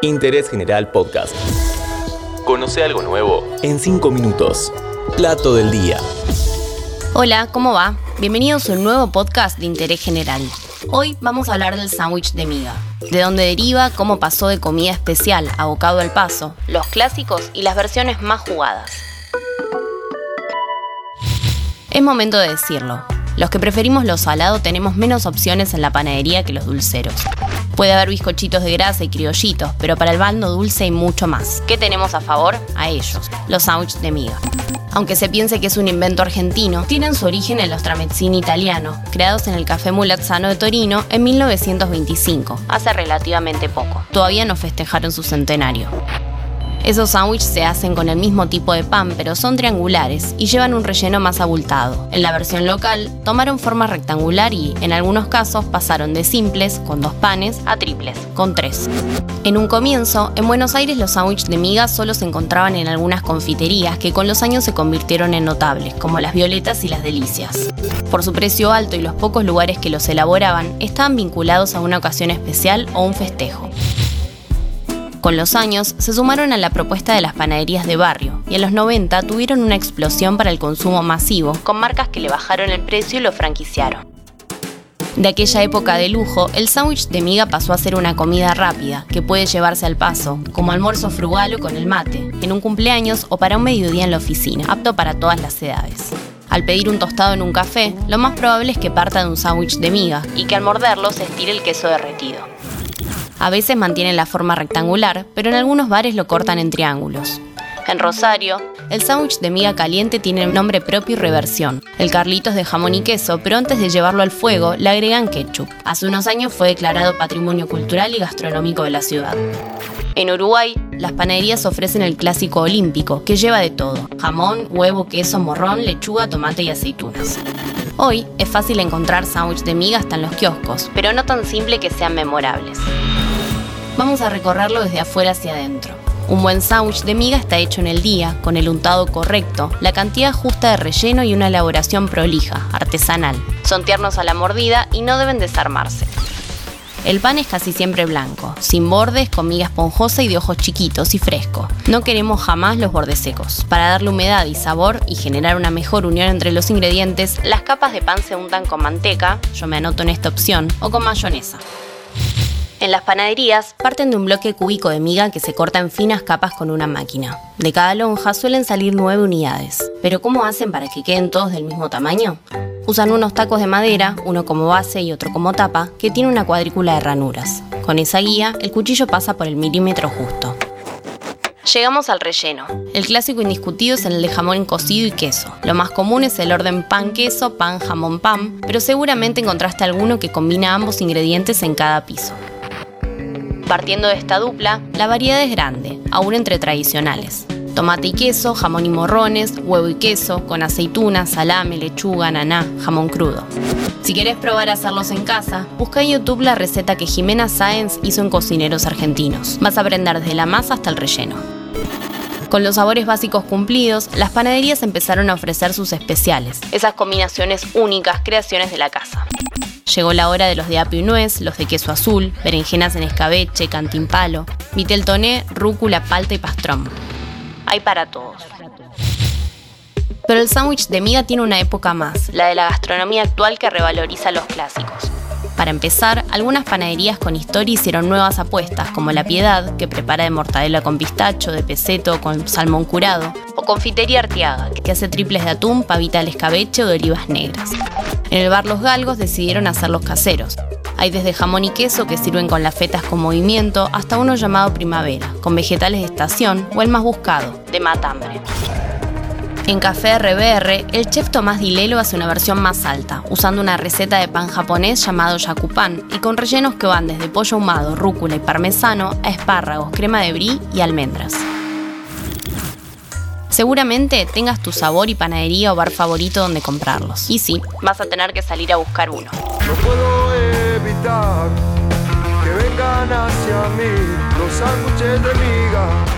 Interés General Podcast. Conoce algo nuevo en 5 minutos. Plato del día. Hola, ¿cómo va? Bienvenidos a un nuevo podcast de Interés General. Hoy vamos a hablar del sándwich de miga, de dónde deriva, cómo pasó de comida especial a bocado al paso, los clásicos y las versiones más jugadas. Es momento de decirlo. Los que preferimos lo salado tenemos menos opciones en la panadería que los dulceros. Puede haber bizcochitos de grasa y criollitos, pero para el bando dulce hay mucho más. ¿Qué tenemos a favor? A ellos, los sándwiches de miga. Aunque se piense que es un invento argentino, tienen su origen en los tramezzini italianos, creados en el Café Mulazzano de Torino en 1925, hace relativamente poco. Todavía no festejaron su centenario. Esos sándwiches se hacen con el mismo tipo de pan, pero son triangulares y llevan un relleno más abultado. En la versión local, tomaron forma rectangular y, en algunos casos, pasaron de simples, con dos panes, a triples, con tres. En un comienzo, en Buenos Aires los sándwiches de miga solo se encontraban en algunas confiterías que con los años se convirtieron en notables, como las Violetas y las Delicias. Por su precio alto y los pocos lugares que los elaboraban, estaban vinculados a una ocasión especial o un festejo. Con los años se sumaron a la propuesta de las panaderías de barrio y en los 90 tuvieron una explosión para el consumo masivo, con marcas que le bajaron el precio y lo franquiciaron. De aquella época de lujo, el sándwich de miga pasó a ser una comida rápida que puede llevarse al paso, como almuerzo frugal o con el mate, en un cumpleaños o para un mediodía en la oficina, apto para todas las edades. Al pedir un tostado en un café, lo más probable es que parta de un sándwich de miga y que al morderlo se estire el queso derretido. A veces mantienen la forma rectangular, pero en algunos bares lo cortan en triángulos. En Rosario, el sándwich de miga caliente tiene nombre propio y reversión. El Carlitos de jamón y queso, pero antes de llevarlo al fuego le agregan ketchup. Hace unos años fue declarado Patrimonio Cultural y Gastronómico de la ciudad. En Uruguay, las panaderías ofrecen el clásico olímpico, que lleva de todo. Jamón, huevo, queso, morrón, lechuga, tomate y aceitunas. Hoy es fácil encontrar sándwich de miga hasta en los kioscos, pero no tan simple que sean memorables. Vamos a recorrerlo desde afuera hacia adentro. Un buen sándwich de miga está hecho en el día, con el untado correcto, la cantidad justa de relleno y una elaboración prolija, artesanal. Son tiernos a la mordida y no deben desarmarse. El pan es casi siempre blanco, sin bordes, con miga esponjosa y de ojos chiquitos y fresco. No queremos jamás los bordes secos. Para darle humedad y sabor y generar una mejor unión entre los ingredientes, las capas de pan se untan con manteca, yo me anoto en esta opción, o con mayonesa. En las panaderías parten de un bloque cúbico de miga que se corta en finas capas con una máquina. De cada lonja suelen salir nueve unidades. Pero ¿cómo hacen para que queden todos del mismo tamaño? Usan unos tacos de madera, uno como base y otro como tapa, que tiene una cuadrícula de ranuras. Con esa guía, el cuchillo pasa por el milímetro justo. Llegamos al relleno. El clásico indiscutido es el de jamón cocido y queso. Lo más común es el orden pan-queso, pan-jamón-pan, pero seguramente encontraste alguno que combina ambos ingredientes en cada piso. Partiendo de esta dupla, la variedad es grande, aún entre tradicionales. Tomate y queso, jamón y morrones, huevo y queso, con aceituna, salame, lechuga, naná, jamón crudo. Si querés probar a hacerlos en casa, busca en YouTube la receta que Jimena Sáenz hizo en Cocineros Argentinos. Vas a aprender desde la masa hasta el relleno. Con los sabores básicos cumplidos, las panaderías empezaron a ofrecer sus especiales, esas combinaciones únicas, creaciones de la casa. Llegó la hora de los de apio y nuez, los de queso azul, berenjenas en escabeche, cantimpalo, toné, rúcula, palta y pastrón. Hay para todos. Pero el sándwich de miga tiene una época más, la de la gastronomía actual que revaloriza los clásicos. Para empezar, algunas panaderías con historia hicieron nuevas apuestas, como La Piedad, que prepara de mortadela con pistacho, de peseto con salmón curado, o Confitería Arteaga, que hace triples de atún, pavita al escabeche o de olivas negras. En el bar Los Galgos decidieron hacerlos caseros. Hay desde jamón y queso que sirven con las fetas con movimiento hasta uno llamado primavera, con vegetales de estación o el más buscado, de matambre. En Café RBR, el chef Tomás Dilelo hace una versión más alta, usando una receta de pan japonés llamado yakupan y con rellenos que van desde pollo ahumado, rúcula y parmesano a espárragos, crema de brie y almendras. Seguramente tengas tu sabor y panadería o bar favorito donde comprarlos. Y sí, vas a tener que salir a buscar uno. No puedo evitar que vengan hacia mí los sándwiches de miga.